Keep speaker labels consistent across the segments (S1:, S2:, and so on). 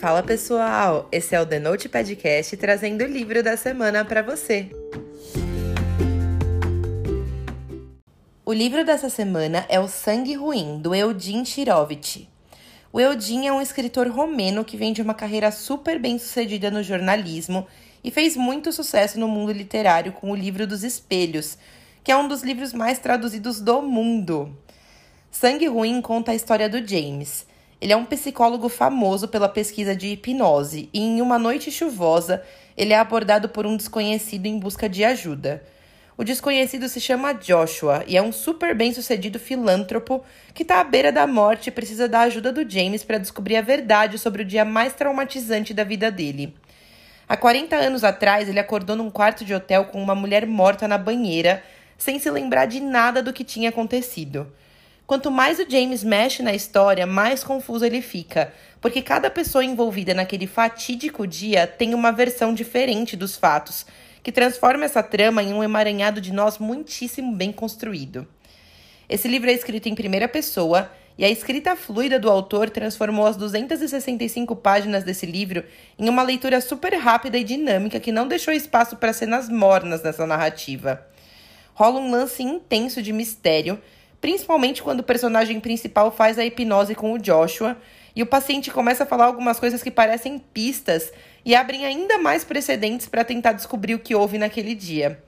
S1: Fala pessoal, esse é o The Note Podcast trazendo o livro da semana para você. O livro dessa semana é O Sangue Ruim, do Eudin Chirovich. O Eudin é um escritor romeno que vem de uma carreira super bem sucedida no jornalismo e fez muito sucesso no mundo literário com o livro dos Espelhos, que é um dos livros mais traduzidos do mundo. Sangue Ruim conta a história do James ele é um psicólogo famoso pela pesquisa de hipnose e, em uma noite chuvosa, ele é abordado por um desconhecido em busca de ajuda. O desconhecido se chama Joshua e é um super bem-sucedido filântropo que está à beira da morte e precisa da ajuda do James para descobrir a verdade sobre o dia mais traumatizante da vida dele. Há 40 anos atrás, ele acordou num quarto de hotel com uma mulher morta na banheira, sem se lembrar de nada do que tinha acontecido. Quanto mais o James mexe na história, mais confuso ele fica, porque cada pessoa envolvida naquele fatídico dia tem uma versão diferente dos fatos, que transforma essa trama em um emaranhado de nós muitíssimo bem construído. Esse livro é escrito em primeira pessoa e a escrita fluida do autor transformou as 265 páginas desse livro em uma leitura super rápida e dinâmica que não deixou espaço para cenas mornas nessa narrativa. Rola um lance intenso de mistério principalmente quando o personagem principal faz a hipnose com o Joshua e o paciente começa a falar algumas coisas que parecem pistas e abrem ainda mais precedentes para tentar descobrir o que houve naquele dia.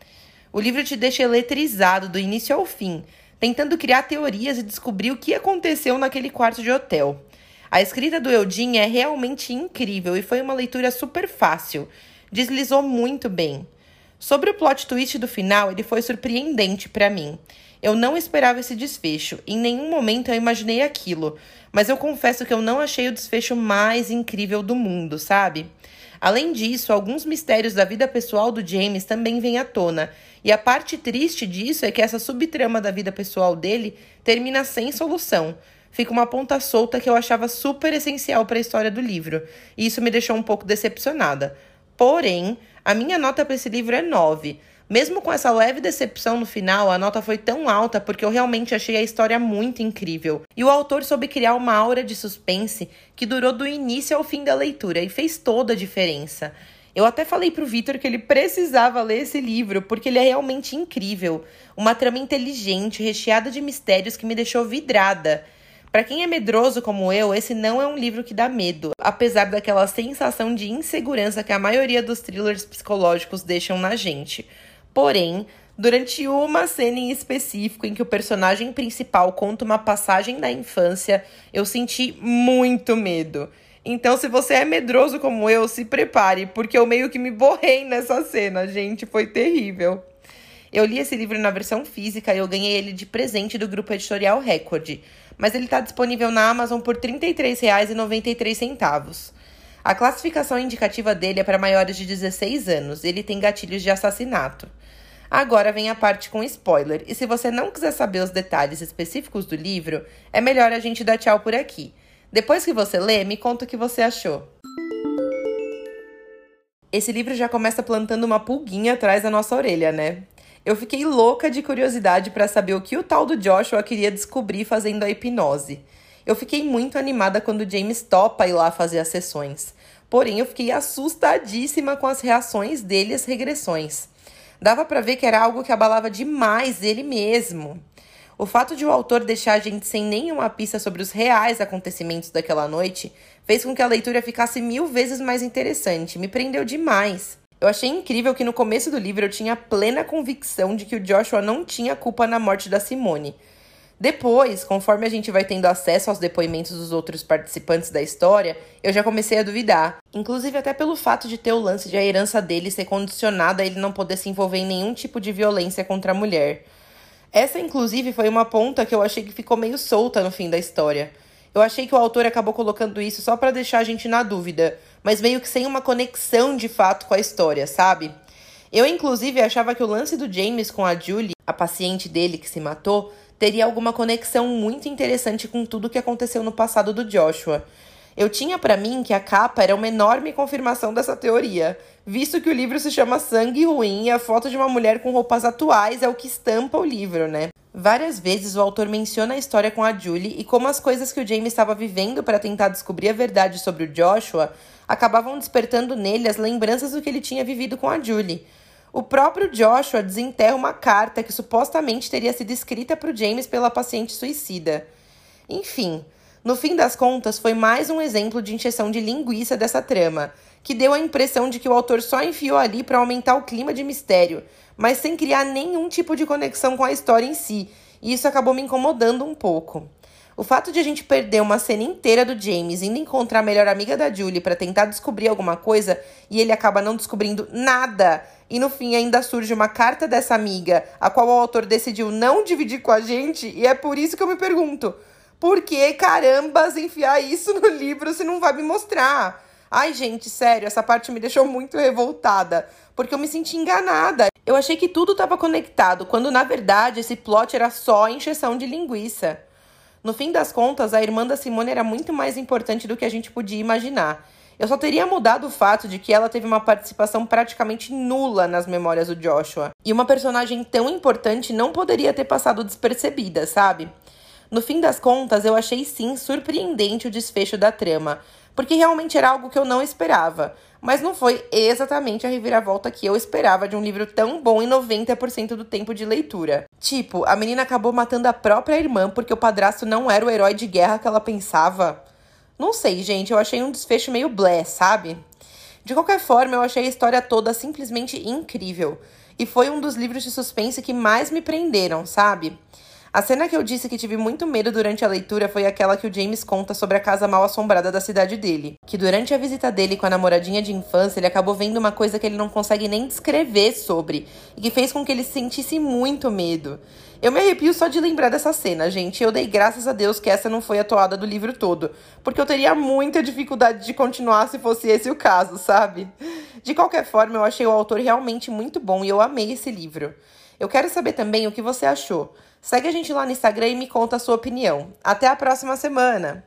S1: O livro te deixa eletrizado do início ao fim, tentando criar teorias e descobrir o que aconteceu naquele quarto de hotel. A escrita do Eudin é realmente incrível e foi uma leitura super fácil. Deslizou muito bem. Sobre o plot twist do final, ele foi surpreendente para mim. Eu não esperava esse desfecho. Em nenhum momento eu imaginei aquilo. Mas eu confesso que eu não achei o desfecho mais incrível do mundo, sabe? Além disso, alguns mistérios da vida pessoal do James também vêm à tona. E a parte triste disso é que essa subtrama da vida pessoal dele termina sem solução. Fica uma ponta solta que eu achava super essencial para a história do livro. E isso me deixou um pouco decepcionada. Porém, a minha nota para esse livro é 9. Mesmo com essa leve decepção no final, a nota foi tão alta porque eu realmente achei a história muito incrível. E o autor soube criar uma aura de suspense que durou do início ao fim da leitura e fez toda a diferença. Eu até falei pro Vitor que ele precisava ler esse livro, porque ele é realmente incrível. Uma trama inteligente, recheada de mistérios que me deixou vidrada. Para quem é medroso como eu, esse não é um livro que dá medo, apesar daquela sensação de insegurança que a maioria dos thrillers psicológicos deixam na gente. Porém, durante uma cena em específico em que o personagem principal conta uma passagem da infância, eu senti muito medo. Então, se você é medroso como eu, se prepare, porque eu meio que me borrei nessa cena, gente, foi terrível. Eu li esse livro na versão física e eu ganhei ele de presente do grupo editorial Record, mas ele está disponível na Amazon por R$ 33,93. A classificação indicativa dele é para maiores de 16 anos. Ele tem gatilhos de assassinato. Agora vem a parte com spoiler, e se você não quiser saber os detalhes específicos do livro, é melhor a gente dar tchau por aqui. Depois que você lê, me conta o que você achou. Esse livro já começa plantando uma pulguinha atrás da nossa orelha, né? Eu fiquei louca de curiosidade para saber o que o tal do Joshua queria descobrir fazendo a hipnose. Eu fiquei muito animada quando James topa ir lá fazer as sessões. Porém, eu fiquei assustadíssima com as reações dele às regressões. Dava para ver que era algo que abalava demais ele mesmo. O fato de o autor deixar a gente sem nenhuma pista sobre os reais acontecimentos daquela noite fez com que a leitura ficasse mil vezes mais interessante, me prendeu demais. Eu achei incrível que no começo do livro eu tinha plena convicção de que o Joshua não tinha culpa na morte da Simone. Depois, conforme a gente vai tendo acesso aos depoimentos dos outros participantes da história, eu já comecei a duvidar. Inclusive até pelo fato de ter o lance de a herança dele ser condicionada a ele não poder se envolver em nenhum tipo de violência contra a mulher. Essa, inclusive, foi uma ponta que eu achei que ficou meio solta no fim da história. Eu achei que o autor acabou colocando isso só para deixar a gente na dúvida, mas meio que sem uma conexão de fato com a história, sabe? Eu, inclusive, achava que o lance do James com a Julie, a paciente dele que se matou, teria alguma conexão muito interessante com tudo que aconteceu no passado do Joshua. Eu tinha para mim que a capa era uma enorme confirmação dessa teoria, visto que o livro se chama Sangue Ruim e a foto de uma mulher com roupas atuais é o que estampa o livro, né? Várias vezes o autor menciona a história com a Julie e como as coisas que o James estava vivendo para tentar descobrir a verdade sobre o Joshua acabavam despertando nele as lembranças do que ele tinha vivido com a Julie. O próprio Joshua desenterra uma carta que supostamente teria sido escrita para o James pela paciente suicida. Enfim, no fim das contas, foi mais um exemplo de injeção de linguiça dessa trama, que deu a impressão de que o autor só enfiou ali para aumentar o clima de mistério, mas sem criar nenhum tipo de conexão com a história em si, e isso acabou me incomodando um pouco. O fato de a gente perder uma cena inteira do James indo encontrar a melhor amiga da Julie para tentar descobrir alguma coisa e ele acaba não descobrindo nada, e no fim ainda surge uma carta dessa amiga, a qual o autor decidiu não dividir com a gente, e é por isso que eu me pergunto: por que carambas enfiar isso no livro se não vai me mostrar? Ai, gente, sério, essa parte me deixou muito revoltada, porque eu me senti enganada. Eu achei que tudo estava conectado, quando na verdade esse plot era só encheção de linguiça. No fim das contas, a irmã da Simone era muito mais importante do que a gente podia imaginar. Eu só teria mudado o fato de que ela teve uma participação praticamente nula nas memórias do Joshua. E uma personagem tão importante não poderia ter passado despercebida, sabe? No fim das contas, eu achei sim surpreendente o desfecho da trama, porque realmente era algo que eu não esperava. Mas não foi exatamente a reviravolta que eu esperava de um livro tão bom em 90% do tempo de leitura. Tipo, a menina acabou matando a própria irmã porque o padrasto não era o herói de guerra que ela pensava. Não sei, gente, eu achei um desfecho meio blé, sabe? De qualquer forma, eu achei a história toda simplesmente incrível. E foi um dos livros de suspense que mais me prenderam, sabe? A cena que eu disse que tive muito medo durante a leitura foi aquela que o James conta sobre a casa mal assombrada da cidade dele. Que durante a visita dele com a namoradinha de infância, ele acabou vendo uma coisa que ele não consegue nem descrever sobre, e que fez com que ele sentisse muito medo. Eu me arrepio só de lembrar dessa cena, gente. Eu dei graças a Deus que essa não foi a toada do livro todo, porque eu teria muita dificuldade de continuar se fosse esse o caso, sabe? De qualquer forma, eu achei o autor realmente muito bom e eu amei esse livro. Eu quero saber também o que você achou. Segue a gente lá no Instagram e me conta a sua opinião. Até a próxima semana!